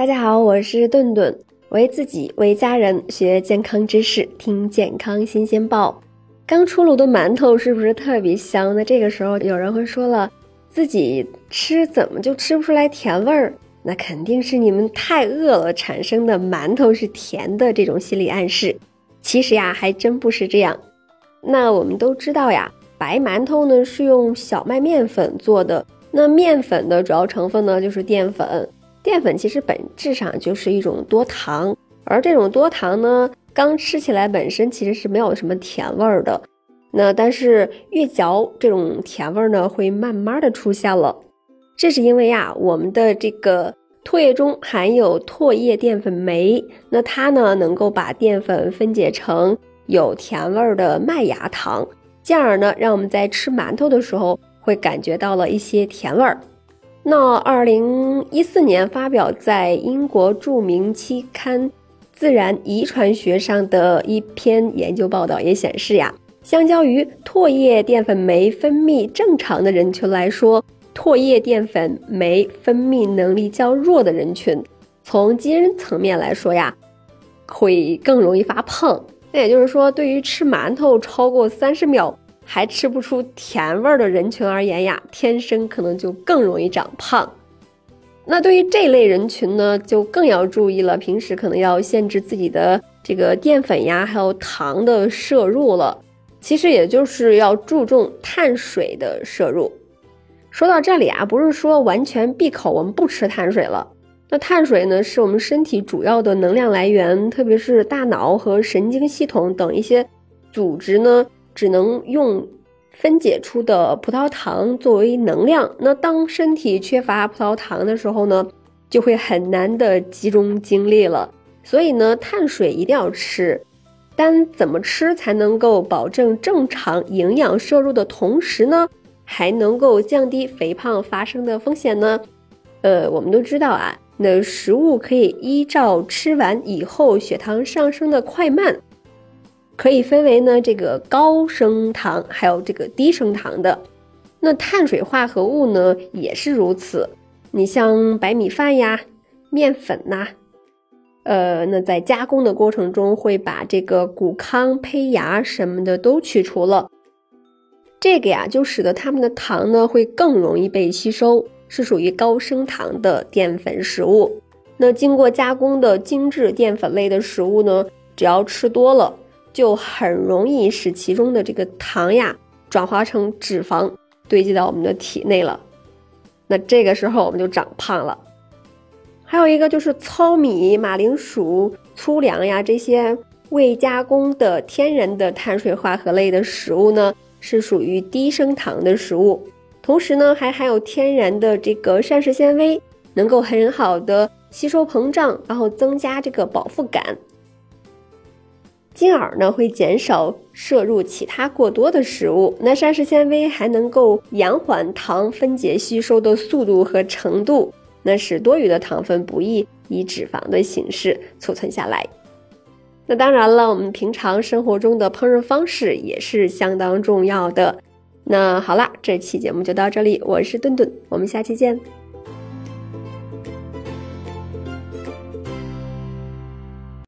大家好，我是顿顿，为自己为家人学健康知识，听健康新鲜报。刚出炉的馒头是不是特别香？那这个时候有人会说了，自己吃怎么就吃不出来甜味儿？那肯定是你们太饿了产生的馒头是甜的这种心理暗示。其实呀，还真不是这样。那我们都知道呀，白馒头呢是用小麦面粉做的。那面粉的主要成分呢就是淀粉，淀粉其实本质上就是一种多糖，而这种多糖呢，刚吃起来本身其实是没有什么甜味儿的。那但是越嚼，这种甜味儿呢会慢慢的出现了。这是因为呀，我们的这个唾液中含有唾液淀粉酶，那它呢能够把淀粉分解成有甜味儿的麦芽糖，进而呢让我们在吃馒头的时候。会感觉到了一些甜味儿。那二零一四年发表在英国著名期刊《自然遗传学》上的一篇研究报道也显示呀，相较于唾液淀粉酶分泌正常的人群来说，唾液淀粉酶分泌能力较弱的人群，从基因层面来说呀，会更容易发胖。那也就是说，对于吃馒头超过三十秒。还吃不出甜味儿的人群而言呀，天生可能就更容易长胖。那对于这类人群呢，就更要注意了，平时可能要限制自己的这个淀粉呀，还有糖的摄入了。其实也就是要注重碳水的摄入。说到这里啊，不是说完全闭口，我们不吃碳水了。那碳水呢，是我们身体主要的能量来源，特别是大脑和神经系统等一些组织呢。只能用分解出的葡萄糖作为能量。那当身体缺乏葡萄糖的时候呢，就会很难的集中精力了。所以呢，碳水一定要吃。但怎么吃才能够保证正常营养摄入的同时呢，还能够降低肥胖发生的风险呢？呃，我们都知道啊，那食物可以依照吃完以后血糖上升的快慢。可以分为呢这个高升糖，还有这个低升糖的。那碳水化合物呢也是如此。你像白米饭呀、面粉呐，呃，那在加工的过程中会把这个谷糠、胚芽什么的都去除了。这个呀就使得它们的糖呢会更容易被吸收，是属于高升糖的淀粉食物。那经过加工的精致淀粉类的食物呢，只要吃多了。就很容易使其中的这个糖呀转化成脂肪堆积到我们的体内了，那这个时候我们就长胖了。还有一个就是糙米、马铃薯、粗粮呀这些未加工的天然的碳水化合类的食物呢，是属于低升糖的食物，同时呢还含有天然的这个膳食纤维，能够很好的吸收膨胀，然后增加这个饱腹感。进而呢，会减少摄入其他过多的食物。那膳食纤维还能够延缓糖分解吸收的速度和程度，那使多余的糖分不易以脂肪的形式储存下来。那当然了，我们平常生活中的烹饪方式也是相当重要的。那好啦，这期节目就到这里，我是顿顿，我们下期见。